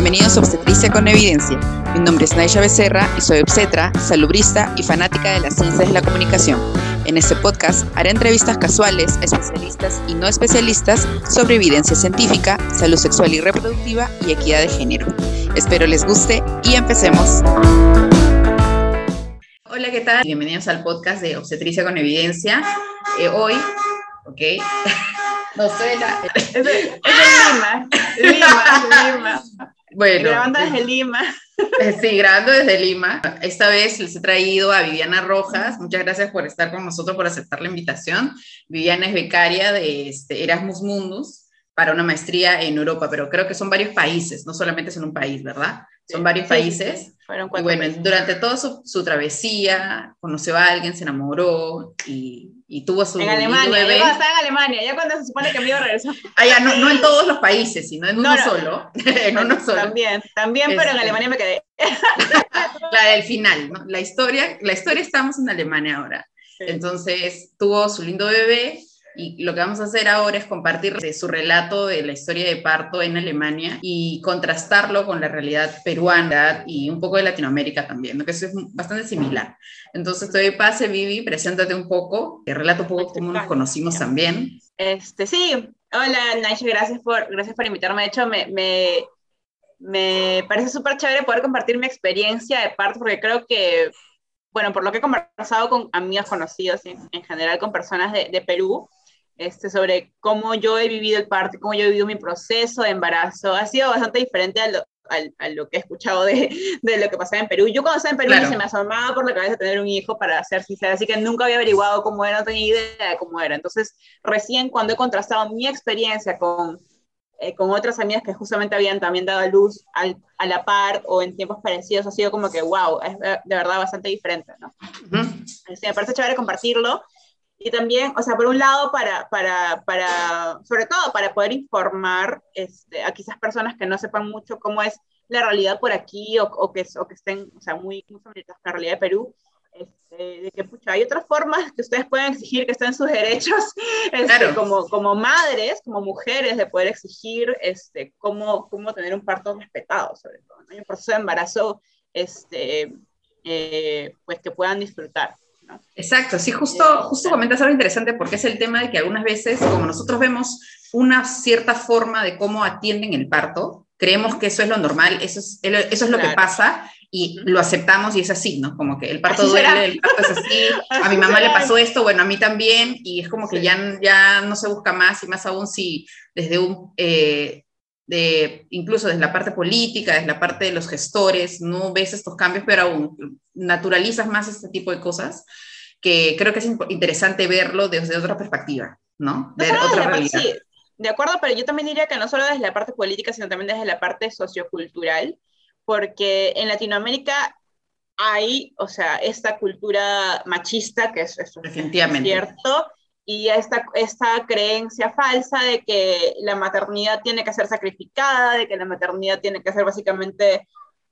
Bienvenidos a Obstetricia con Evidencia. Mi nombre es Naisha Becerra y soy obstetra, salubrista y fanática de las ciencias de la comunicación. En este podcast haré entrevistas casuales a especialistas y no especialistas sobre evidencia científica, salud sexual y reproductiva y equidad de género. Espero les guste y empecemos. Hola, ¿qué tal? Bienvenidos al podcast de Obstetricia con Evidencia. Eh, hoy, ok, no sé, la... es, de, Lima, Lima, Lima. Bueno. Grabando desde Lima. Sí, grabando desde Lima. Esta vez les he traído a Viviana Rojas. Muchas gracias por estar con nosotros, por aceptar la invitación. Viviana es becaria de este, Erasmus Mundus para una maestría en Europa, pero creo que son varios países, no solamente es en un país, ¿verdad? Son varios países. Fueron y bueno, durante toda su, su, travesía, conoció a alguien, se enamoró y, y tuvo su En Alemania, bebé. ya estaba en Alemania, ya cuando se supone que me iba a regresar. Ah, ya, no, no en todos los países, sino en uno no, solo. en uno solo. También, también, pero en Este. Alemania me quedé. la del final, ¿no? La historia, la historia estamos en Alemania ahora. Sí. Entonces tuvo su lindo bebé y lo que vamos a hacer ahora es compartir su relato de la historia de parto en Alemania y contrastarlo con la realidad peruana y un poco de Latinoamérica también, ¿no? que eso es bastante similar. Entonces te doy pase, Vivi, preséntate un poco, te relato un poco cómo nos conocimos también. Este, sí, hola Naisha, gracias por, gracias por invitarme. De hecho, me, me, me parece súper chévere poder compartir mi experiencia de parto porque creo que, bueno, por lo que he conversado con amigos conocidos en, en general con personas de, de Perú, este, sobre cómo yo he vivido el parto, cómo yo he vivido mi proceso de embarazo. Ha sido bastante diferente a lo, a, a lo que he escuchado de, de, lo que pasaba en Perú. Yo cuando estaba en Perú claro. se me asomaba por la cabeza tener un hijo, para ser sincera, así que nunca había averiguado cómo era, no tenía idea de cómo era. Entonces, recién cuando he contrastado mi experiencia con, eh, con otras amigas que justamente habían también dado a luz al, a la par o en tiempos parecidos, ha sido como que, wow, es de verdad bastante diferente, ¿no? Uh -huh. Así, me parece chévere compartirlo y también, o sea, por un lado, para, para, para sobre todo para poder informar este, a quizás personas que no sepan mucho cómo es la realidad por aquí o, o, que, o que estén, o sea, muy, muy familiarizados con la realidad de Perú, este, de que pucha, hay otras formas que ustedes pueden exigir que estén sus derechos este, claro. como, como madres, como mujeres, de poder exigir este, cómo, cómo tener un parto respetado, sobre todo, ¿no? un proceso de embarazo este, eh, pues que puedan disfrutar. ¿No? Exacto, sí, justo, justo comentas algo interesante porque es el tema de que algunas veces, como nosotros vemos una cierta forma de cómo atienden el parto, creemos que eso es lo normal, eso es, eso es lo claro. que pasa y lo aceptamos y es así, ¿no? Como que el parto así duele, será. el parto es así, a mi mamá será. le pasó esto, bueno, a mí también, y es como que sí. ya, ya no se busca más, y más aún si desde un, eh, de, incluso desde la parte política, desde la parte de los gestores, no ves estos cambios, pero aún naturalizas más este tipo de cosas, que creo que es interesante verlo desde otra perspectiva, ¿no? Ver no, otra realidad. Sí. De acuerdo, pero yo también diría que no solo desde la parte política, sino también desde la parte sociocultural, porque en Latinoamérica hay, o sea, esta cultura machista, que es, es Definitivamente. cierto, y esta, esta creencia falsa de que la maternidad tiene que ser sacrificada, de que la maternidad tiene que ser básicamente,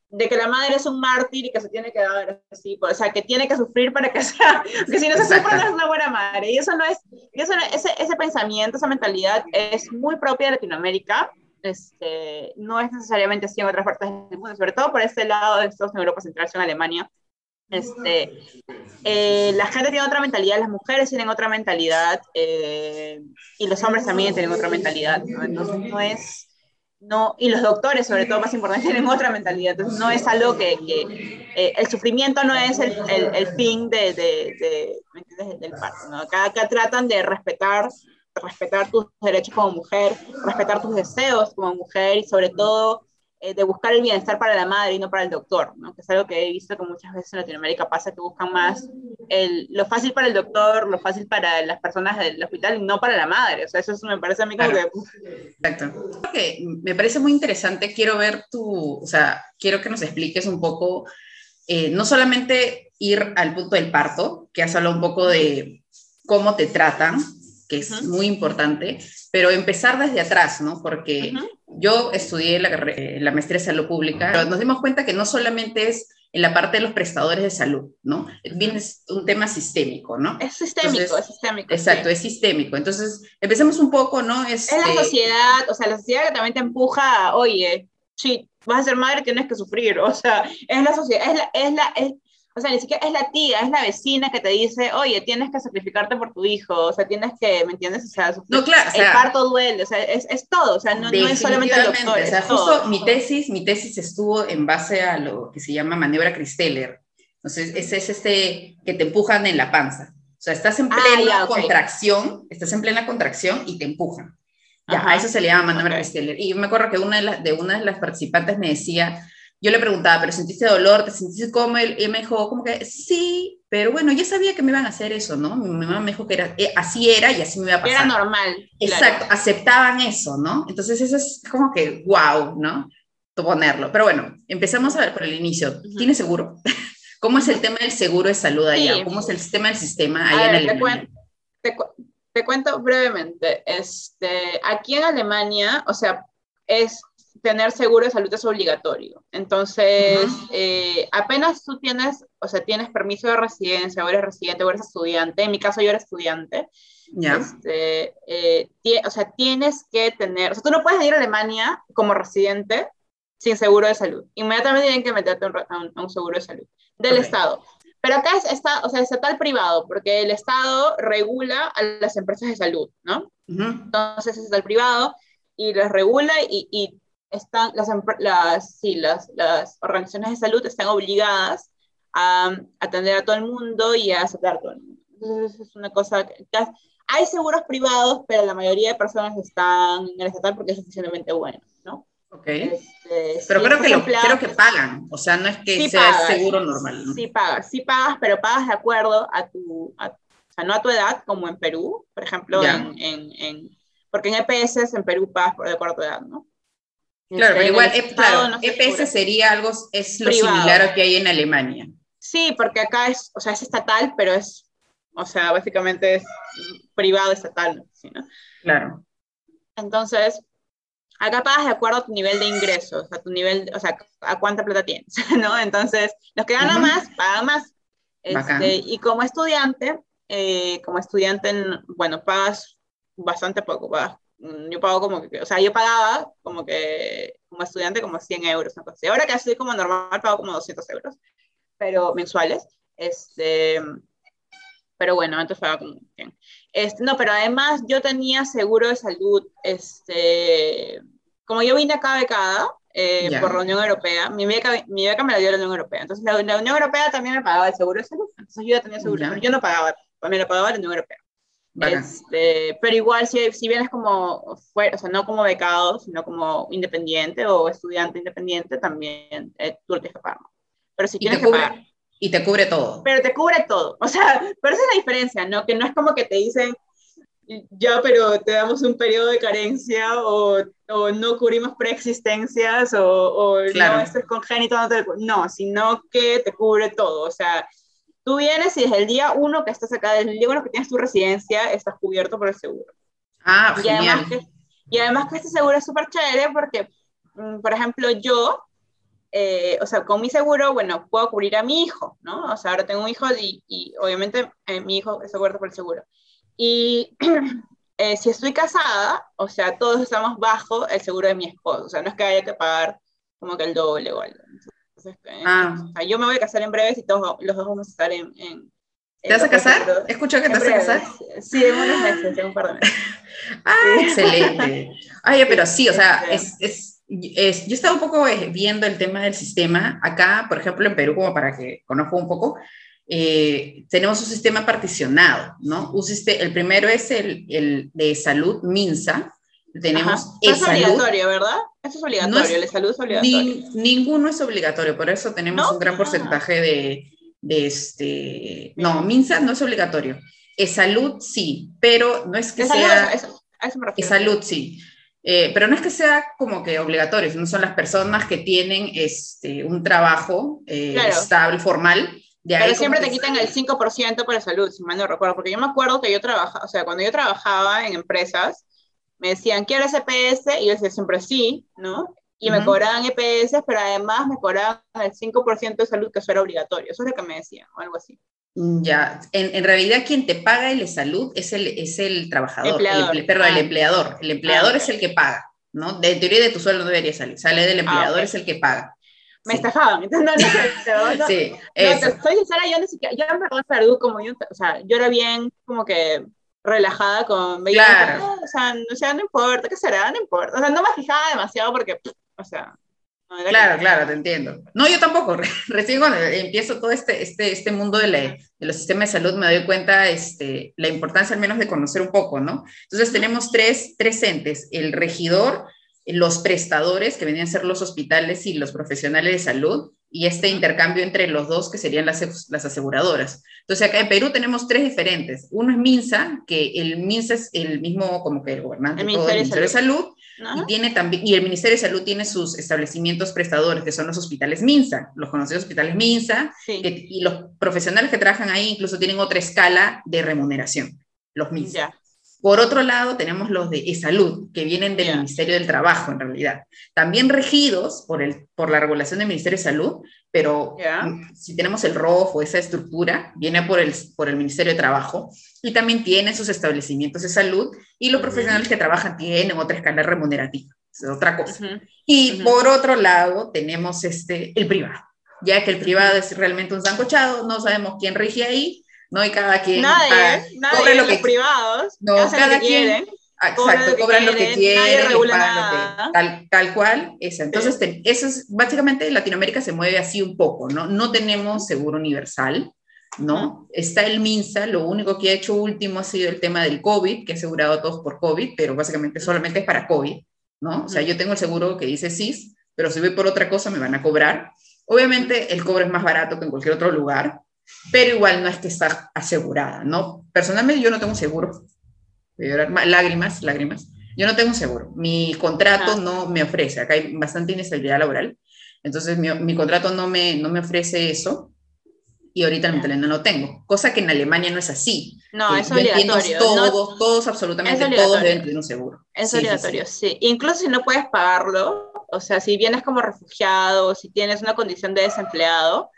de que la madre es un mártir y que se tiene que dar así, o sea, que tiene que sufrir para que sea, que si no se sufre no es una buena madre, y eso no es, y eso no, ese, ese pensamiento, esa mentalidad es muy propia de Latinoamérica, este, no es necesariamente así en otras partes del mundo, sobre todo por este lado de Estados Unidos, Europa Central, en Alemania. Este, eh, la gente tiene otra mentalidad, las mujeres tienen otra mentalidad eh, y los hombres también tienen otra mentalidad, ¿no? entonces no es, no, y los doctores sobre todo más importante tienen otra mentalidad, entonces no es algo que, que eh, el sufrimiento no es el, el, el fin de, de, de, del parto, ¿no? acá, acá tratan de respetar respetar tus derechos como mujer, respetar tus deseos como mujer y sobre todo de buscar el bienestar para la madre y no para el doctor, ¿no? que es algo que he visto que muchas veces en Latinoamérica pasa, que buscan más el, lo fácil para el doctor, lo fácil para las personas del hospital y no para la madre. O sea, eso me parece a mí como claro. que... Exacto. Okay, me parece muy interesante, quiero ver tu, o sea, quiero que nos expliques un poco, eh, no solamente ir al punto del parto, que has hablado un poco de cómo te tratan, que es uh -huh. muy importante, pero empezar desde atrás, ¿no? Porque uh -huh. yo estudié la, la, maestría de salud pública, pero nos dimos cuenta que no solamente es en la parte de los prestadores de salud, ¿no? Bien es un tema sistémico, ¿no? Es sistémico, Entonces, es sistémico. Exacto, sí. es sistémico. Entonces, empecemos un poco, ¿no? Este... Es la sociedad, o sea, la sociedad que también te empuja oye, sí, vas a ser madre, tienes que sufrir, o sea, es la sociedad, es la, es la, es, o sea, ni siquiera es la tía, es la vecina que te dice, oye, tienes que sacrificarte por tu hijo, o sea, tienes que, ¿me entiendes? O sea, no, claro, el parto duele, o sea, es, es todo, o sea, no, no, es solamente el doctor. O sea, justo mi tesis, mi tesis estuvo en base a lo que se llama maniobra Christeller. Entonces, ese es este que te empujan en la panza. O sea, estás en ah, plena contracción, estás en plena contracción y te empujan. Ya, a eso se le llama maniobra Christeller. Y me acuerdo que una de, las, de una de las participantes me decía, yo le preguntaba, ¿pero sentiste dolor? ¿Te sentiste como él? Y me dijo, como que sí, pero bueno, ya sabía que me iban a hacer eso, ¿no? Mi mamá me dijo que era, eh, así era y así me iba a pasar. Era normal. Exacto, aceptaban eso, ¿no? Entonces eso es como que, wow, ¿no? Ponerlo. Pero bueno, empezamos a ver por el inicio. ¿Tiene seguro? ¿Cómo es el tema del seguro de salud allá? ¿Cómo es el sistema del sistema allá en Alemania? Te, te, cuento brevemente. Este, aquí en Alemania, o sea, es tener seguro de salud es obligatorio. Entonces, eh, apenas tú tienes, o sea, tienes permiso de residencia, o eres residente, o eres estudiante, en mi caso yo era estudiante, ya este, eh, o sea, tienes que tener, o sea, tú no puedes ir a Alemania como residente sin seguro de salud. Inmediatamente tienen que meterte a un, seguro de salud del Estado. Pero acá es, está, o sea, es estatal privado, porque el Estado regula a las empresas de salud, ¿no? Entonces es el privado y las regula y, y están, las, las, sí, las, las organizaciones de salud están obligadas a atender a todo el mundo y a aceptar a todo el mundo. Entonces es una cosa que, hay seguros privados, pero la mayoría de personas están en el estatal porque es suficientemente bueno, ¿no? Ok. Este, pero creo, que lo, creo que pagan, o sea, no es que sea seguro normal. Sí pagas, sí pagas, pero pagas de acuerdo a tu, o sea, no a tu edad, como en Perú, por ejemplo, en, en, en, porque en EPS en Perú pagas por de acuerdo a tu edad, ¿no? Claro, pero igual, eh, claro, EPS sería algo, es lo similar a que hay en Alemania. Sí, porque acá es, o sea, es estatal, pero es, o sea, básicamente es privado estatal, ¿sí, no? Claro. Entonces, acá pagas de acuerdo a tu nivel de ingresos, a tu nivel, o sea, a cuánta plata tienes, ¿no? Entonces, los que ganan más, pagan más. Este, y como estudiante, eh, como estudiante, bueno, pagas bastante poco, pagas yo pago como que, o sea, yo pagaba como que, como estudiante, como 100 euros. ¿no? Ahora que estoy como normal, pago como 200 euros, pero mensuales. Este, pero bueno, antes pagaba como 100. Este, no, pero además yo tenía seguro de salud, este, como yo vine acá becada eh, por la Unión Europea, mi beca, mi beca me la dio la Unión Europea, entonces la, Unión Europea también me pagaba el seguro de salud, entonces yo ya tenía seguro, yo no pagaba, me lo pagaba la Unión Europea. Este, pero igual, si, si vienes como, o sea, no como becado, sino como independiente o estudiante independiente, también eh, tú tienes que pagar. Pero si tienes que pagar. Y te cubre todo. Pero te cubre todo. O sea, pero esa es la diferencia, ¿no? Que no es como que te dicen, ya, pero te damos un periodo de carencia o, o no cubrimos preexistencias o, o no, esto es congénito, no, te, no, sino que te cubre todo. O sea, Tú vienes y desde el día uno que estás acá, desde el día uno que tienes tu residencia, estás cubierto por el seguro. Ah, y genial. Además que, y además que este seguro es súper chévere porque, mm, por ejemplo, yo, eh, o sea, con mi seguro, bueno, puedo cubrir a mi hijo, ¿no? O sea, ahora tengo un hijo y, y obviamente eh, mi hijo está cubierto por el seguro. Y eh, si estoy casada, o sea, todos estamos bajo el seguro de mi esposo, o sea, no es que haya que pagar como que el doble o algo. Este, ah. yo me voy a casar en breves y todos los dos vamos a estar en... ¿Te vas a casar? Escucho que te vas a casar. Sí, en unos meses, en un par de meses. ah, excelente. Ay, pero sí, o sea, es, es, es, yo estaba un poco eh, viendo el tema del sistema. Acá, por ejemplo, en Perú, como para que conozco un poco, eh, tenemos un sistema particionado, ¿no? Un el primero es el, el de salud MINSA, tenemos es obligatorio, ¿verdad? Eso es obligatorio, la salud es obligatorio. ninguno es obligatorio, por eso tenemos un gran ah. porcentaje de, de este... No, MINSA no es obligatorio. Es salud sí, pero no es que sea... es salud sí. Eh, pero no es que sea como que obligatorio, no son las personas que tienen este, un trabajo eh, estable, formal. Pero siempre te quitan el 5% para salud, si mal no recuerdo, porque yo me acuerdo que yo trabajaba, o sea, cuando yo trabajaba en empresas, me decían, ¿quieres EPS? Y yo decía siempre sí, ¿no? Y me cobraban EPS, pero además me cobraban el 5% de salud, que eso era obligatorio. Eso es lo que me decían, o algo así. Ya, en, en, realidad quien te paga el salud es el, es el trabajador, el, perdón, el ah. empleador. El empleador ah, es el que paga, ¿no? De teoría de tu sueldo no debería salir, sale del ah, empleador, es el que paga. Me estafaban, entonces no, no, sí, eso. Te, soy sincera, yo ni siquiera, yo en verdad como yo, o sea, yo era bien como que relajada con, claro. o, sea, o sea, no importa, ¿qué será? No importa, o sea, no me fijaba demasiado porque, o sea, claro, claro, te entiendo. No, yo tampoco. Recién cuando empiezo todo este, este, este mundo de, de, los sistemas de salud me doy cuenta este, la importancia al menos de conocer un poco, ¿no? Entonces tenemos tres, tres entes, el regidor, los prestadores, que venían a ser los hospitales y los profesionales de salud, y este intercambio entre los dos, que serían las, las aseguradoras. Entonces, acá en Perú tenemos tres diferentes. Uno es MINSA, que el MINSA es el mismo como que el gobernante el Ministerio, de Salud, y, tiene también, y el Ministerio de Salud tiene sus establecimientos prestadores, que son los hospitales MINSA, los conocidos hospitales MINSA, y los profesionales que trabajan ahí incluso tienen otra escala de remuneración, los MINSA. Por otro lado, tenemos los de e-salud, que vienen del Ministerio del Trabajo, en realidad. También regidos por, el, por la regulación del Ministerio de Salud, pero si tenemos el rojo, esa estructura, viene por el, por el Ministerio de Trabajo y también tiene sus establecimientos de salud y los profesionales que trabajan tienen otra escala remunerativa, es otra cosa. Y por otro lado, tenemos este, el privado, ya que el privado es realmente un zancochado, no sabemos quién rige ahí, ¿no? Y cada quien nadie, nadie lo que privados, no, cada quien Exacto, cobran lo que quieren, tal, tal cual, esa. Entonces, eso es, básicamente Latinoamérica se mueve así un poco, ¿no? No tenemos seguro universal, ¿no? Está el MINSA, lo único que ha hecho último ha sido el tema del COVID, que ha asegurado a todos por COVID, pero básicamente solamente es para COVID, ¿no? O sea, yo tengo el seguro que dice SIS, pero si voy por otra cosa me van a cobrar. Obviamente el cobre es más barato que en cualquier otro lugar, pero igual no es que está asegurada, ¿no? Personalmente yo no tengo seguro, lágrimas, lágrimas. Yo no tengo seguro, mi contrato ah. no me ofrece, acá hay bastante inestabilidad laboral, entonces mi, mi contrato no me, no me ofrece eso y ahorita en no lo tengo, cosa que en Alemania no es así. No, es obligatorio. Todos, todos, absolutamente todos deben tener un seguro. Es obligatorio, sí, Incluso si no puedes pagarlo, o sea, si vienes como refugiado, si tienes una condición de desempleado,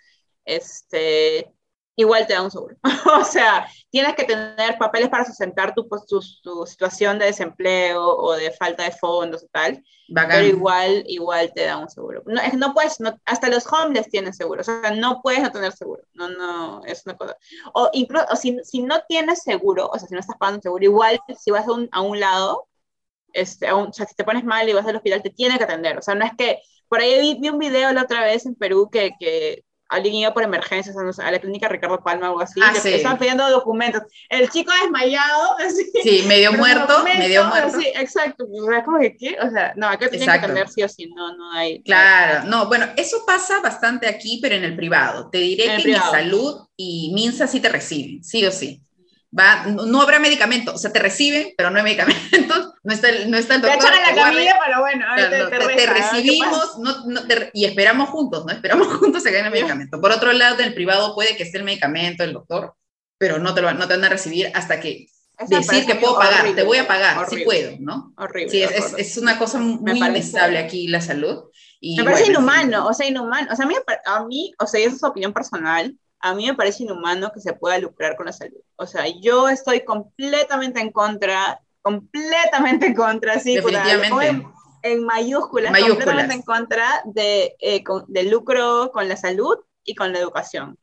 este, igual te da un seguro. o sea, tienes que tener papeles para sustentar tu, pues, tu, situación de desempleo o de falta de fondos y tal, pero igual, igual te da un seguro. No, no puedes, no, hasta los homeless tienen seguro, o sea, no puedes no tener seguro, no, no, es una cosa. O incluso, si, si, no tienes seguro, o sea, si no estás pagando seguro, igual si vas a un, a un lado, este, o sea, si te pones mal y vas al hospital, te tiene que atender, o sea, no es que, por ahí vi, vi un video la otra vez en Perú que, que alguien iba por emergencias a la clínica Ricardo Palma o algo así, ah, estaban pidiendo documentos. El chico desmayado, así. Sí, medio muerto, medio muerto. Sí, exacto. Es como que, ¿qué? O sea, no, acá tienen que atender sí o sí, no, no hay. Claro, no, bueno, eso pasa bastante aquí, pero en el privado. Te diré que mi salud y Minsa sí te reciben, sí o sí. Va, no habrá medicamento, o sea, te reciben, pero no hay medicamentos, no está el, no está el doctor. Te echan a la camilla, pero bueno, te, te, recibimos y esperamos juntos, ¿no? Esperamos juntos se gane el medicamento. Por otro lado, en el privado puede que esté el medicamento, el doctor, pero no te, lo, no te van a recibir hasta que decir que puedo pagar, te voy a pagar, sí puedo, ¿no? Horrible. Sí, es, es, una cosa muy inestable aquí la salud. Y, me parece inhumano, o sea, inhumano. O sea, a mí, a mí, o sea, esa es su opinión personal, a mí me parece inhumano que se pueda lucrar con la salud. O sea, yo estoy completamente en contra, completamente en contra, sí, Definitivamente. En, mayúsculas, completamente en contra de, eh, lucro con la salud y con la educación.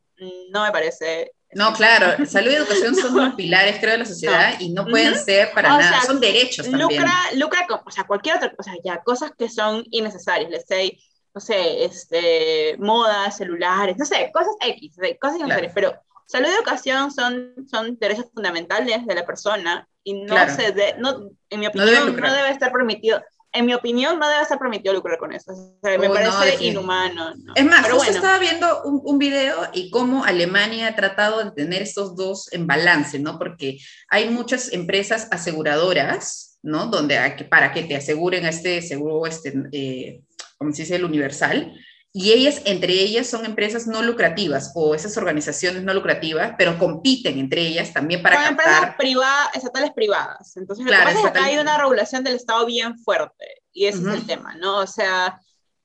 No me parece no, claro, salud y educación son los pilares, creo, de la sociedad y no pueden ser para nada, son derechos también. Lucra, lucra con, o sea, cualquier otra cosa, ya, cosas que son innecesarias, les say, no sé, este, modas, celulares, no sé, cosas X, cosas innecesarias, pero salud y educación son, son derechos fundamentales de la persona y no se de, no, en mi opinión, no debe, estar permitido. En mi opinión, no debe estar permitido lucrar con eso. O sea, me parece inhumano. Es más, yo estaba viendo un, un, video y cómo Alemania ha tratado de tener estos dos en balance, ¿no? Porque hay muchas empresas aseguradoras, ¿no? Donde que, para que te aseguren este seguro, este, eh, como se dice, el universal, y ellas, entre ellas, son empresas no lucrativas o esas organizaciones no lucrativas, pero compiten entre ellas también para son empresas privadas, estatales privadas. Entonces, claro, lo que pasa es que acá hay una regulación del Estado bien fuerte, y ese es el tema, ¿no? O sea,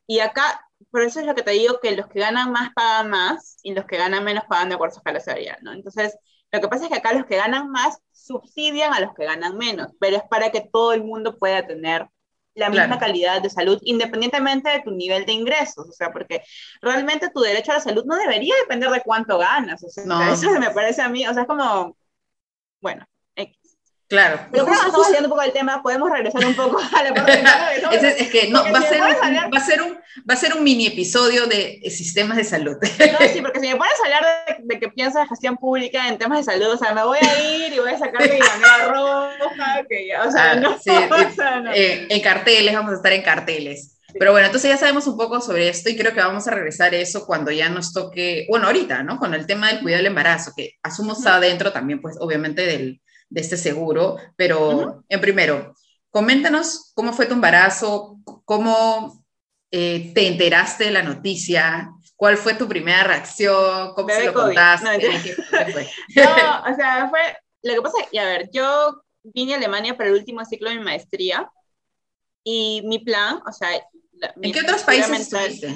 y acá, por eso es lo que te digo, que los que ganan más pagan más, y los que ganan menos pagan de acuerdo a su escala salarial, ¿no? Entonces, lo que pasa es que acá los que ganan más subsidian a los que ganan menos, pero es para que todo el mundo pueda tener la misma calidad de salud, independientemente de tu nivel de ingresos, o sea, porque realmente tu derecho a la salud no debería depender de cuánto ganas, o sea, eso me parece a mí, o sea, es como, bueno, Claro. Pero como estamos hablando un poco del tema, podemos regresar un poco a la parte de es, es, que no, va a, ser un, va, a ser un, va a ser un mini episodio de sistemas de salud. No, sí, porque si me pones a hablar de, de que piensas gestión pública en temas de salud, o sea, me voy a ir y voy a sacar mi bandera roja, que ya, o sea, ah, no, sí, o sea, no. Eh, en carteles, vamos a estar en carteles. Pero bueno, entonces ya sabemos un poco sobre esto y creo que vamos a regresar a eso cuando ya nos toque, bueno, ahorita, ¿no? Con el tema del cuidado del embarazo, que asumo está dentro también, pues, obviamente, del, de este seguro, pero en primero, coméntanos cómo fue tu embarazo, cómo eh, te enteraste de la noticia, cuál fue tu primera reacción, cómo se lo contaste. No, o sea, fue, lo que pasa, y a ver, yo vine a Alemania para el último ciclo de mi maestría y mi plan, o sea... ¿En qué otros países estuviste?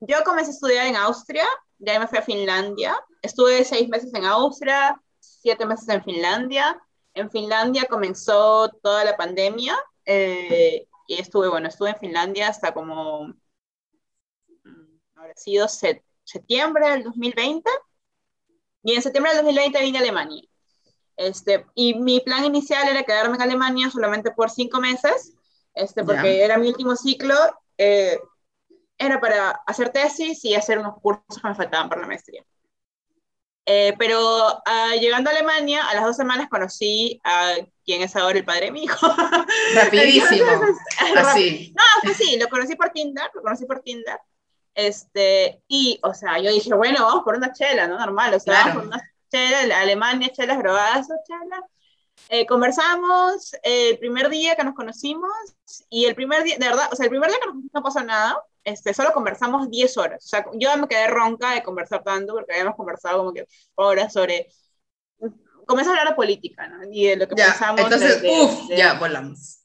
Yo comencé a estudiar en Austria, de ahí me fui a Finlandia, estuve seis meses en Austria, siete meses en Finlandia. En Finlandia comenzó toda la pandemia eh, y estuve, bueno, estuve en Finlandia hasta como, mm, habrá sido septiembre del 2020. Y en septiembre del 2020 vine a Alemania. Este, y mi plan inicial era quedarme en Alemania solamente por cinco meses, este, porque era mi último ciclo. Eh, era para hacer tesis y hacer unos cursos que me faltaban para la maestría. Eh, pero ah, llegando a Alemania, a las dos semanas conocí a quien es ahora el padre de mi hijo. Rapidísimo. Así. No, pues sí, lo conocí por Tinder, lo conocí por Tinder. Este, y, o sea, yo dije, bueno, vamos por una chela, ¿no? Normal, o sea, vamos por una chela, Alemania, chelas drogadas, chela. Eh, conversamos eh, el primer día que nos conocimos y el primer día, de verdad, o sea, el primer día que no, no pasó nada, este, solo conversamos 10 horas. O sea, yo me quedé ronca de conversar tanto porque habíamos conversado como que horas sobre... Comencé a hablar de política, ¿no? Y de lo que ya, pensamos. Entonces, uff, ya volamos.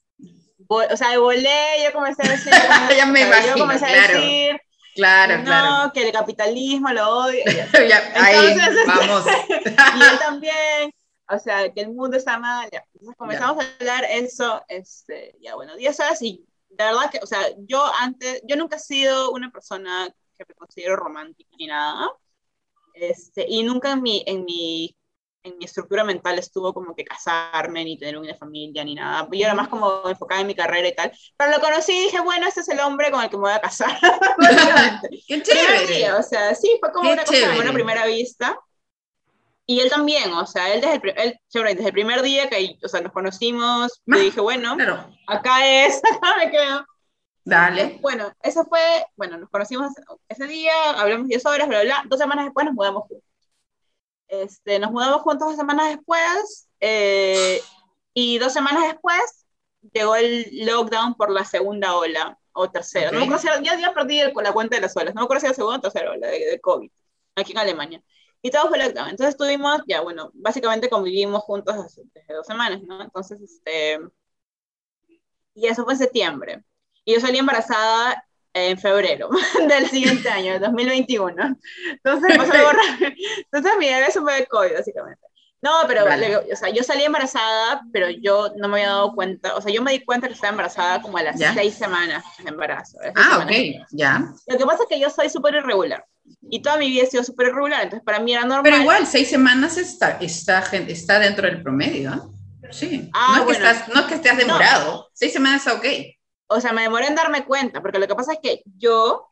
o sea, volé, yo comencé a decir... ya me imagino, Yo comencé claro. a decir... Claro, no, claro. que el capitalismo lo odio. ya, ahí, Entonces, vamos. y él también, o sea, que el mundo está mal. Ya. Entonces comenzamos ya. a hablar eso, este, ya bueno, 10 horas y de verdad que, o sea, yo antes, yo nunca he sido una persona que me considero romántica ni nada, este, y nunca en mi, en mi, en mi estructura mental estuvo como que casarme, ni tener una familia, ni nada, yo era más como enfocada en mi carrera y tal, pero lo conocí y dije, bueno, este es el hombre con el que me voy a casar, ¡Qué chévere! o sea, sí, fue como Qué una cosa buena primera vista, y él también, o sea, él desde el, él, desde el primer día que o sea, nos conocimos, le dije, bueno, Claro, acá es, acá me quedo. dale. Bueno, eso fue, bueno, nos conocimos ese día, hablamos 10 horas, bla, bla, bla. Dos semanas después nos mudamos juntos. Este, nos mudamos juntos dos semanas después, eh, y dos semanas después llegó el lockdown por la segunda ola, o tercera. No me acuerdo ya, ya perdí el- la cuenta de las olas, no me acuerdo si era segunda o tercera ola de, de COVID, aquí en Alemania. Y todo fue lockdown. Entonces estuvimos, ya bueno, básicamente convivimos juntos desde, desde dos semanas, ¿no? Entonces, este, y eso fue en septiembre. Y yo salí embarazada en febrero del siguiente año, 2021. Entonces, pasó algo raro. Entonces mi bebé se fue de COVID, básicamente. No, pero Vale. le- o sea, yo salí embarazada, pero yo no me había dado cuenta, o sea, yo me di cuenta que estaba embarazada como a las Ya. seis semanas de embarazo. Ah, semanas. ok, ya. Lo que pasa es que yo soy súper irregular. Y toda mi vida he sido súper irregular, entonces para mí era normal. Pero igual, seis semanas está, está, está dentro del promedio, ¿no? Sí. Ah, no, es que bueno. estás, no es que estés demorado. Seis semanas está ok. o sea, me demoré en darme cuenta, porque lo que pasa es que yo,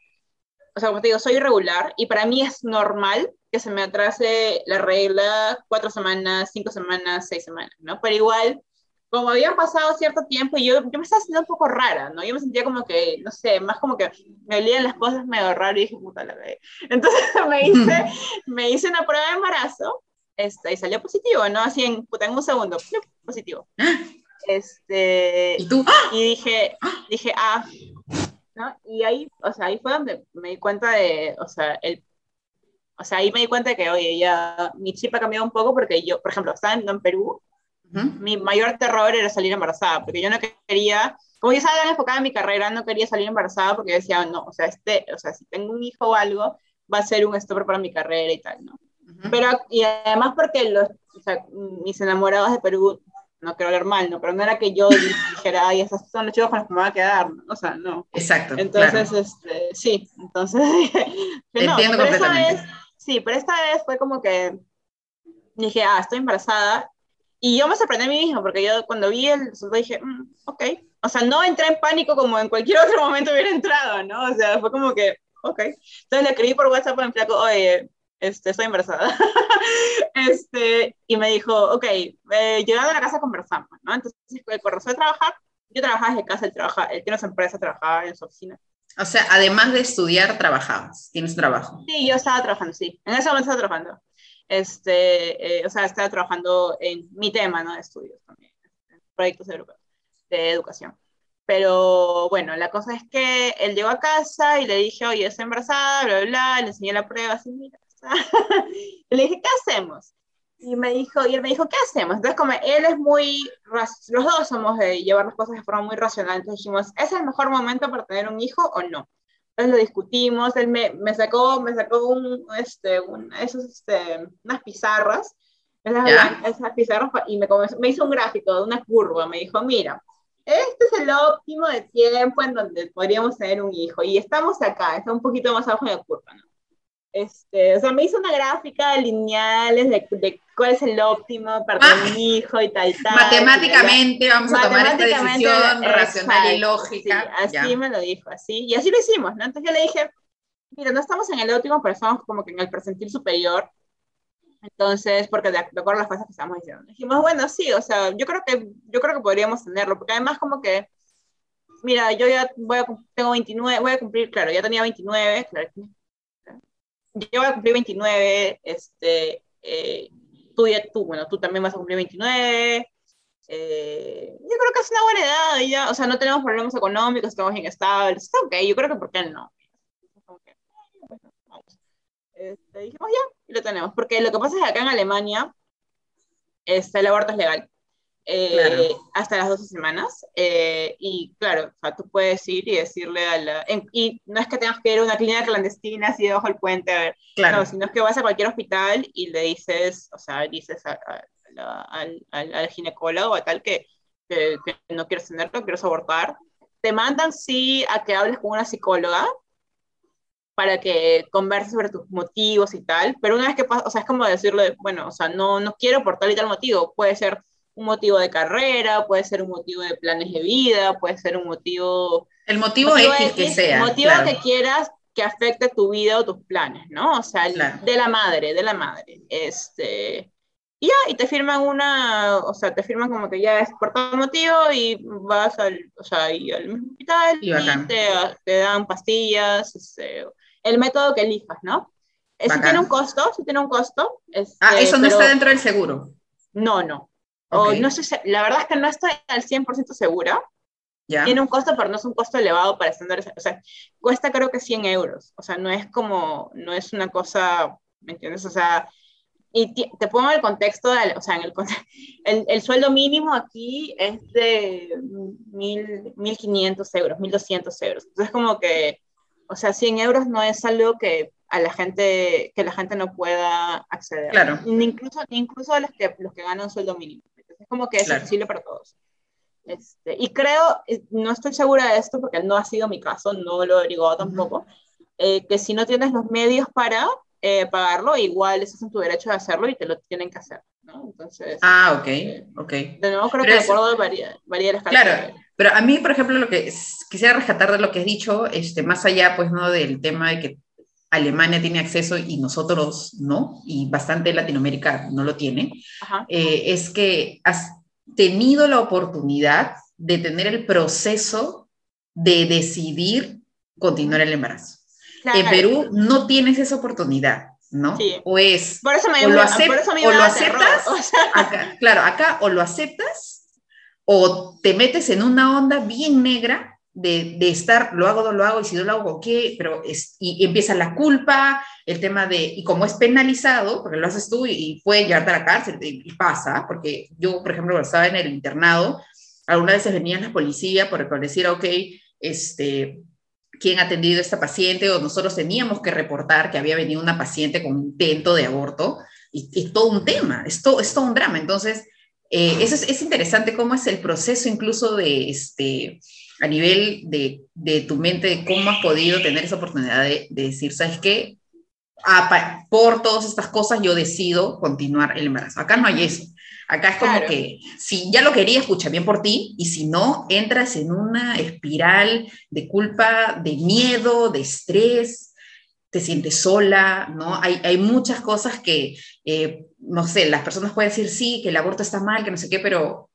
o sea, como te digo, soy irregular y para mí es normal que se me atrase la regla cuatro semanas, cinco semanas, seis semanas, ¿no? Pero igual, como había pasado cierto tiempo, yo, yo me estaba sintiendo un poco rara, ¿no? Yo me sentía como que, no sé, más como que me olían las cosas medio raro y dije, puta la cagué. Entonces me hice, me hice una prueba de embarazo este, y salió positivo, ¿no? Así en, puta, en un segundo, positivo. Este, Y tú, y dije, dije, ah, ¿no? Y ahí, o sea, ahí fue donde me di cuenta de, o sea, el, o sea, ahí me di cuenta de que, oye, ya mi chip ha cambiado un poco porque yo, por ejemplo, estando en Perú, Mi mayor terror era salir embarazada, porque yo no quería, como yo estaba tan enfocada en mi carrera, no quería salir embarazada porque decía, no, o sea, este, o sea, si tengo un hijo o algo, va a ser un stopper para mi carrera y tal, ¿no? Pero, y además porque los, o sea, mis enamorados de Perú no quiero hablar mal, ¿no? Pero no era que yo dijera, ay, esos son los chicos con los que me voy a quedar, ¿no? o sea, no. Exacto. Entonces, este, sí, entonces, no, Entiendo pero esta vez, sí, pero esta vez fue como que dije, ah, estoy embarazada, y yo me sorprendí a mí misma, porque yo cuando vi el resultado dije, mm, ok, o sea, no entré en pánico como en cualquier otro momento hubiera entrado, ¿no? O sea, fue como que, ok. Entonces le escribí por WhatsApp mi flaco, oye, este, estoy embarazada. este, y me dijo, ok, eh, llegando a la casa conversamos, ¿no? Entonces, cuando fue a trabajar, yo trabajaba desde casa, él, trabaja, él tiene su empresa, trabajaba en su oficina. O sea, además de estudiar, trabajabas, tienes trabajo. Sí, yo estaba trabajando, sí. En ese momento estaba trabajando. Este, eh, o sea, estaba trabajando en mi tema, ¿no? De estudios también, proyectos de, de educación. Pero bueno, la cosa es que él llegó a casa y le dije, oye, estoy embarazada, bla, bla, bla, le enseñé la prueba, así, mira, le dije, ¿qué hacemos? Y, me dijo, y él me dijo, ¿qué hacemos? Entonces, como él es muy, los dos somos de llevar las cosas de forma muy racional, entonces dijimos, ¿es el mejor momento para tener un hijo o no? Entonces lo discutimos, él me, me sacó, me sacó un, este, un, esos, este, unas pizarras, esas, pizarras, y me, me hizo un gráfico de una curva, me dijo, mira, este es el óptimo de tiempo en donde podríamos tener un hijo, y estamos acá, está un poquito más abajo de la curva, ¿no? Este, o sea, me hizo una gráfica de lineales de, cuál es el óptimo para ah. hijo y tal, tal. Matemáticamente vamos a tomar esta decisión racional y lógica. así me lo dijo, así. Y así lo hicimos, ¿no? Entonces yo le dije, mira, no estamos en el óptimo, pero estamos como que en el percentil superior. Entonces, porque de, acuerdo a las cosas que estamos diciendo. Dijimos, bueno, sí, o sea, yo creo que, yo creo que podríamos tenerlo, porque además como que, mira, yo ya voy a, tengo 29, voy a cumplir, claro, ya tenía 29, claro, yo voy a cumplir 29, este, eh, tú, ya, tú, bueno, tú también vas a cumplir 29. Eh, yo creo que es una buena edad, ya, o sea, no tenemos problemas económicos, estamos bien estables, está ok, yo creo que por qué no. Este, dijimos ya, y lo tenemos, porque lo que pasa es que acá en Alemania este, el aborto es legal. Eh, hasta las 12 semanas. Eh, y claro, o sea, tú puedes ir y decirle a la... y no es que tengas que ir a una clínica clandestina así debajo del puente, a ver, claro. no, sino es que vas a cualquier hospital y le dices, o sea, dices al, al, ginecólogo o tal que, que, no quieres tenerlo, quieres abortar. Te mandan sí a que hables con una psicóloga para que converses sobre tus motivos y tal, pero una vez que pasa, o sea, es como decirle, bueno, o sea, no, no quiero por tal y tal motivo, puede ser un motivo de carrera, puede ser un motivo de planes de vida, puede ser un motivo... El motivo, X, que sea. Motivo que quieras que afecte tu vida o tus planes, ¿no? O sea, de la madre, de la madre. Este, y ya, y te firman una, o sea, te firman como que ya es por todo motivo y vas al, o sea, al hospital y, te, te, dan pastillas, este, el método que elijas, ¿no? Eso tiene un costo, sí tiene un costo. Este, ah, eso no está dentro del seguro. No, no, no sé, la verdad es que no estoy al 100% segura. Tiene un costo, pero no es un costo elevado para estándares. O sea, cuesta creo que 100 euros. O sea, no es como, no es una cosa, ¿me entiendes? O sea, y te pongo el contexto, o sea, en el, el, el, sueldo mínimo aquí es de 1.500 euros, 1.200 euros. Entonces, como que, o sea, 100 euros no es algo que a la gente, que la gente no pueda acceder. Claro. Ni incluso, incluso a los que, los que ganan un sueldo mínimo. Es como que es accesible para todos. Este, y creo, eh, no estoy segura de esto porque no ha sido mi caso, no lo he averiguado tampoco, eh, que si no tienes los medios para eh, pagarlo, igual eso es tu derecho de hacerlo y te lo tienen que hacer. ¿no? Entonces, ah, ok, ok. De nuevo creo que de acuerdo varía, varía la escala. Claro, pero a mí, por ejemplo, lo que quisiera rescatar de lo que has dicho, este, más allá, pues, ¿no? Del tema de que Alemania tiene acceso y nosotros no, y bastante Latinoamérica no lo tiene, eh, es que has tenido la oportunidad de tener el proceso de decidir continuar el embarazo. En Perú no tienes esa oportunidad, ¿no? O es, por eso me o lo, aceptas, claro, acá o lo aceptas o te metes en una onda bien negra de, estar, lo hago, no lo hago, y si no lo hago, ¿qué? Pero es, y, empieza la culpa, el tema de, y como es penalizado, porque lo haces tú y, puede llevarte a la cárcel, y, pasa, porque yo, por ejemplo, estaba en el internado, algunas veces venían la policía por, por decir, ok, este, ¿quién ha atendido a esta paciente? O nosotros teníamos que reportar que había venido una paciente con intento de aborto, y, y todo un tema, es todo, es todo un drama. Entonces, eh, eso es, interesante cómo es el proceso incluso de, este, a nivel de, de tu mente, de cómo has podido tener esa oportunidad de, decir, ¿sabes qué? Ah, por todas estas cosas yo decido continuar el embarazo. Acá no hay eso. Acá es como que si ya lo quería, escucha bien por ti, y si no, entras en una espiral de culpa, de miedo, de estrés, te sientes sola, ¿no? Hay, hay muchas cosas que, eh, no sé, las personas pueden decir sí, que el aborto está mal, que no sé qué, pero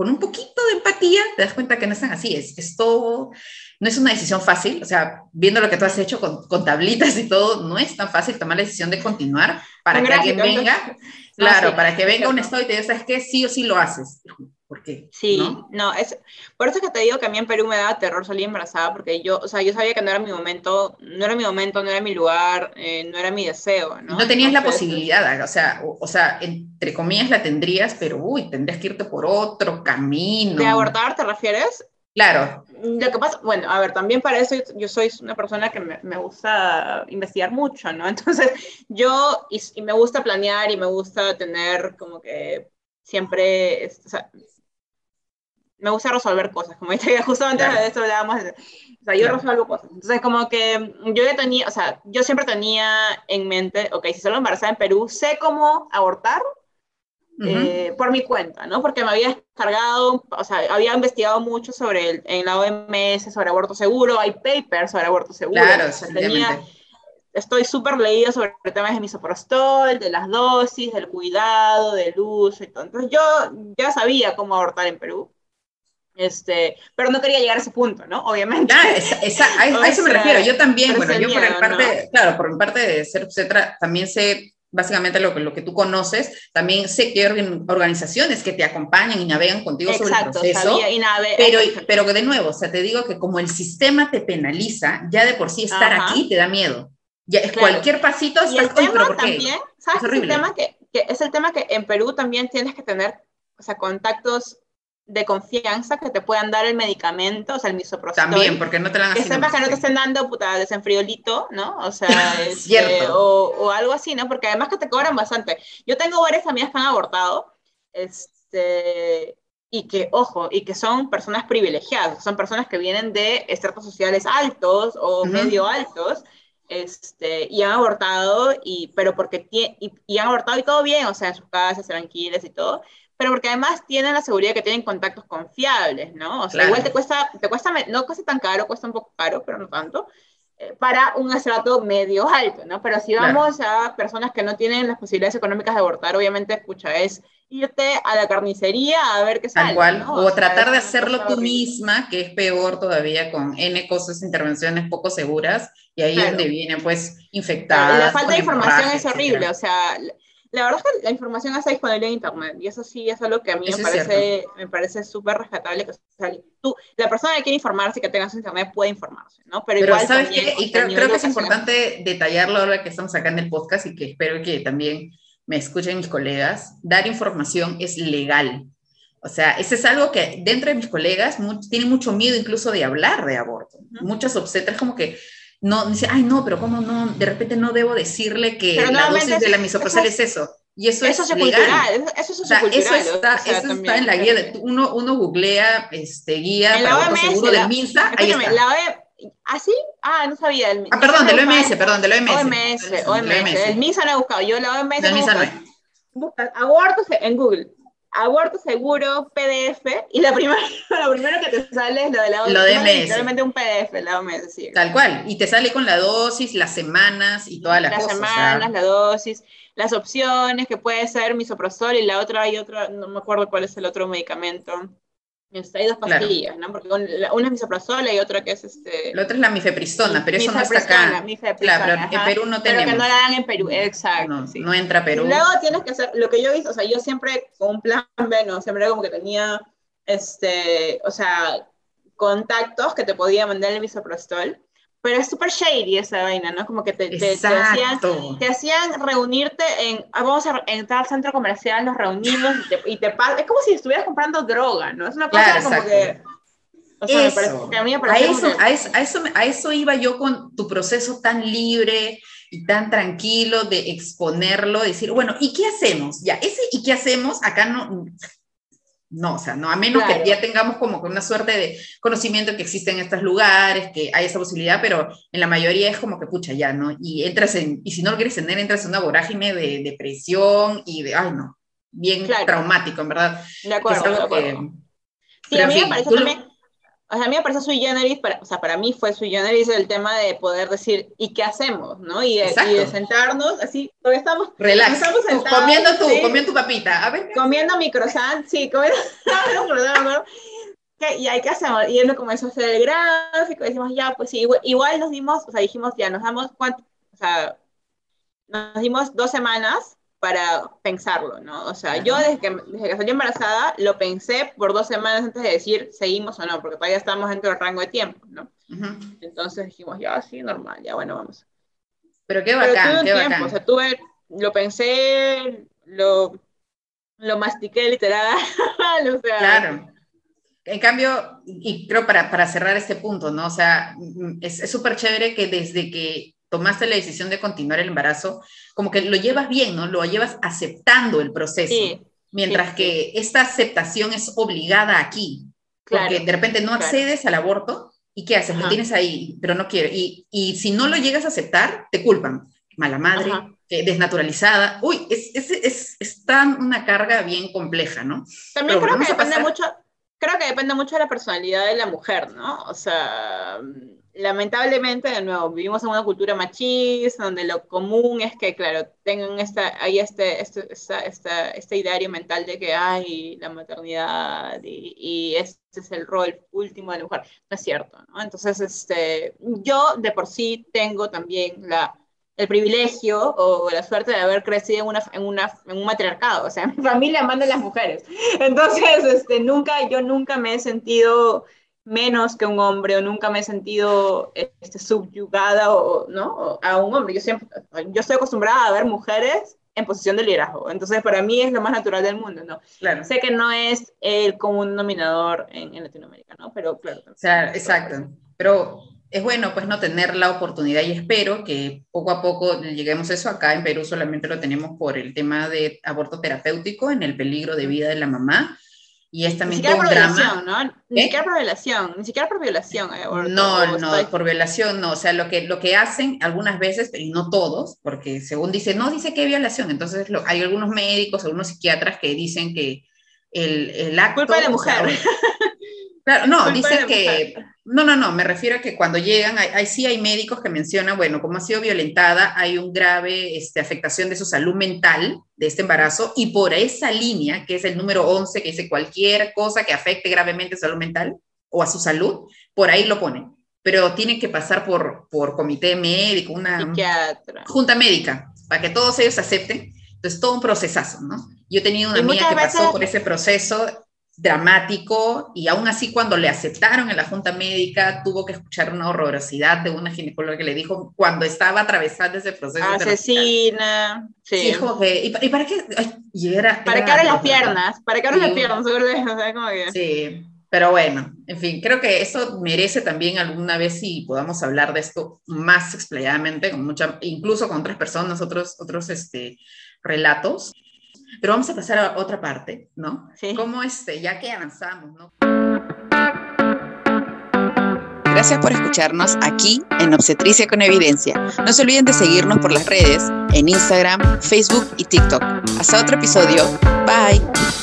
con un poquito de empatía te das cuenta que no están así, es, es todo, no es una decisión fácil, o sea, viendo lo que tú has hecho con, con tablitas y todo, no es tan fácil tomar la decisión de continuar para que alguien venga Claro, para que venga un estado y te diga, ¿sabes qué? Sí o sí lo haces. ¿Por qué? Sí, ¿no? es, por eso que te digo que a mí en Perú me daba terror salir embarazada, porque yo, o sea, yo sabía que no era mi momento, no era mi momento, no era mi lugar, eh, no era mi deseo, ¿no? No tenías la posibilidad, o sea, o, sea, entre comillas la tendrías, pero uy, tendrías que irte por otro camino. ¿De abortar te refieres? Claro. Lo que pasa, bueno, a ver, también para eso yo soy una persona que me, me gusta investigar mucho, ¿no? Entonces, yo, y, me gusta planear y me gusta tener como que siempre, o sea, me gusta resolver cosas, como dije, justamente de esto hablábamos, o sea, yo resuelvo cosas. Entonces, como que yo ya tenía, o sea, yo siempre tenía en mente, ok, si solo embarazada en Perú, sé cómo abortar, eh, por mi cuenta, ¿no? Porque me había descargado, o sea, había investigado mucho sobre el, en la OMS, sobre aborto seguro, hay papers sobre aborto seguro. Claro, tenía, Estoy súper leída sobre temas de misoprostol, de las dosis, del cuidado, del uso y todo. Entonces yo ya sabía cómo abortar en Perú. Este, pero no quería llegar a ese punto, ¿no? Obviamente. Ah, esa, a, eso me refiero. Yo también, bueno, yo por parte, claro, por parte de ser obstetra, también sé básicamente lo que, lo que tú conoces, también sé que hay organizaciones que te acompañan y navegan contigo sobre el proceso, pero, pero de nuevo, o sea, te digo que como el sistema te penaliza, ya de por sí estar aquí te da miedo. Ya, es Cualquier pasito es el tema también, ¿sabes? Es, el tema que, que, es el tema que en Perú también tienes que tener, o sea, contactos de confianza que te puedan dar el medicamento, o sea, el misoprostol. También, porque no te la han Que sepas que no te estén dando, puta, desenfriolito, ¿no? O sea, este, o, o, algo así, ¿no? Porque además que te cobran bastante. Yo tengo varias amigas que han abortado, este, y que, ojo, y que son personas privilegiadas, son personas que vienen de estratos sociales altos o medio altos, este, y han abortado, y, pero porque y, y, han abortado y todo bien, o sea, en sus casas, tranquilas y todo, pero porque además tienen la seguridad que tienen contactos confiables, ¿no? O sea, igual te cuesta, te cuesta, no cuesta tan caro, cuesta un poco caro, pero no tanto, eh, para un estrato medio alto, ¿no? Pero si vamos a personas que no tienen las posibilidades económicas de abortar, obviamente, escucha, es irte a la carnicería a ver qué sale. Tal o, tratar de hacerlo tú misma, que es peor todavía con N cosas, intervenciones poco seguras, y ahí es donde vienen, pues, infectadas. la falta de información es horrible, o sea, la verdad es que la información está disponible en Internet y eso sí es algo que a mí me parece, me parece súper rescatable. Que, tú, la persona que quiere informarse que tenga su Internet puede informarse, ¿no? Pero, igual ¿sabes qué? Y creo, creo que es importante detallarlo ahora que estamos acá en el podcast y que espero que también me escuchen mis colegas. Dar información es legal. O sea, eso es algo que dentro de mis colegas tienen mucho miedo incluso de hablar de aborto. Muchas obstetras como que no, dice, ay, no, pero ¿cómo no? De repente no debo decirle que la dosis de la misoprostol es eso. Y eso, eso es legal. Eso, es o sea, eso está, eso está en la guía. De, uno, uno googlea este, guía para OMS, seguro del MINSA, ahí está. La ¿Ah, sí? Ah, no sabía. El, ah, perdón, del OMS, perdón, del OMS. OMS, OMS. El MINSA no he buscado, yo la OMS. No hay. Busca abortos en Google aborto seguro, PDF, y la primera, lo primero que te sale es lo de la dosis. Lo de MS. Literalmente un PDF, la OMS, sí. Tal cual, y te sale con la dosis, las semanas y todas las, cosas. Las semanas, la dosis, las opciones, que puede ser misoprostol y la otra, hay otra, no me acuerdo cuál es el otro medicamento. Hay dos pastillas, ¿no? Porque una es misoprostol y otra que es este... La otra es la mifepristona, pero eso no está acá. Claro, pero en Perú no tenemos. Pero que no la dan en Perú, exacto. No, no entra a Perú. Y luego tienes que hacer, lo que yo hice, o sea, yo siempre con un plan B, ¿no? Siempre como que tenía, este, o sea, contactos que te podía mandar el misoprostol pero es súper shady esa vaina, ¿no? Como que te, te, hacían, te, hacían, reunirte en, ah, vamos a entrar al centro comercial, nos reunimos y te, y es como si estuvieras comprando droga, ¿no? Es una cosa como que... O sea, eso. Me parece, a, mí me parece a, eso, a, eso, a, eso, a eso iba yo con tu proceso tan libre y tan tranquilo de exponerlo, decir, bueno, ¿y qué hacemos? Ya, ese ¿y qué hacemos? Acá no, no, o sea, no, a menos que ya tengamos como que una suerte de conocimiento que existen estos lugares, que hay esa posibilidad, pero en la mayoría es como que, pucha, ya, ¿no? Y entras en, y si no lo quieres tener, entras en una vorágine de depresión y de, ay, no, bien traumático, en verdad. De acuerdo, de acuerdo. sí, a mí me parece también o sea, a mí me parece sui generis, para, o sea, para mí fue sui generis el tema de poder decir, ¿y qué hacemos? ¿no? Y, de, sentarnos, así, todavía estamos, Relax. estamos sentados, comiendo tu, comiendo tu papita, a ver. Comiendo mi croissant, sí, comiendo, ¿Y hay qué hacemos? Y él me comenzó a hacer el gráfico, y decimos, ya, pues sí, igual nos dimos, o sea, dijimos, ya, nos damos cuánto, o sea, nos dimos dos semanas para pensarlo, ¿no? O sea, yo desde que, desde que salí embarazada lo pensé por dos semanas antes de decir seguimos o no, porque todavía estamos dentro del rango de tiempo, ¿no? Entonces dijimos, ya, sí, normal, ya, bueno, vamos. Pero qué bacán, qué bacán. O sea, tuve, lo pensé, lo, lo mastiqué literal, o sea... Claro. En cambio, y creo para, para cerrar este punto, ¿no? O sea, es súper chévere que desde que tomaste la decisión de continuar el embarazo, como que lo llevas bien, ¿no? Lo llevas aceptando el proceso. mientras que esta aceptación es obligada aquí. Porque de repente no accedes al aborto y ¿qué haces? Lo tienes ahí, pero no quiero. Y, y, si no lo llegas a aceptar, te culpan. Mala madre, desnaturalizada. Uy, es, es, es, es, tan una carga bien compleja, ¿no? También creo que depende mucho, creo que depende mucho de la personalidad de la mujer, ¿no? O sea, lamentablemente, de nuevo, vivimos en una cultura machista, donde lo común es que, claro, tengan esta, hay este, este, esta, este ideario mental de que hay la maternidad y, y, este es el rol último de la mujer. No es cierto, ¿no? Entonces, este, yo de por sí tengo también la, el privilegio o la suerte de haber crecido en, una, en, una, en un matriarcado, o sea, mi familia manda las mujeres. Entonces, este, nunca, yo nunca me he sentido menos que un hombre o nunca me he sentido este, subyugada o, ¿no? a un hombre. Yo, siempre, yo estoy acostumbrada a ver mujeres en posición de liderazgo. Entonces, para mí es lo más natural del mundo, ¿no? Claro. Sé que no es el común denominador en, en Latinoamérica, ¿no? Pero claro. O sea, exacto. Pero es bueno, pues, no tener la oportunidad y espero que poco a poco lleguemos a eso. Acá en Perú solamente lo tenemos por el tema de aborto terapéutico en el peligro de vida de la mamá y es también todo un drama. ¿no? Ni siquiera por violación, ni siquiera por violación. Eh, no, no, por violación no. O sea, lo que, lo que hacen algunas veces, y no todos, porque según dice, no dice que hay violación. Entonces hay algunos médicos, algunos psiquiatras que dicen que el, el acto... Culpa de la mujer. claro, no, dicen que... No, no, no, me refiero a que cuando llegan, hay, sí hay médicos que mencionan, bueno, como ha sido violentada, hay un grave este, afectación de su salud mental de este embarazo y por esa línea, que es el número 11, que dice cualquier cosa que afecte gravemente su salud mental o a su salud, por ahí lo ponen. Pero tiene que pasar por, por comité médico, una junta médica, para que todos ellos acepten. Entonces, todo un procesazo, ¿no? Yo he tenido una amiga que pasó por ese proceso dramático y aún así cuando le aceptaron en la junta médica tuvo que escuchar una horrorosidad de una ginecóloga que le dijo cuando estaba atravesando ese proceso asesina sí, ¿y, para qué y era, para qué las piernas para qué las piernas sí pero bueno, en fin, creo que eso merece también alguna vez si podamos hablar de esto más explayadamente, con mucha, incluso con otras personas, otros, otros este, relatos. Pero vamos a pasar a otra parte, ¿no? Sí. Como este, ya que avanzamos, ¿no? Gracias por escucharnos aquí en Obstetricia con Evidencia. No se olviden de seguirnos por las redes, en Instagram, Facebook y TikTok. Hasta otro episodio. Bye.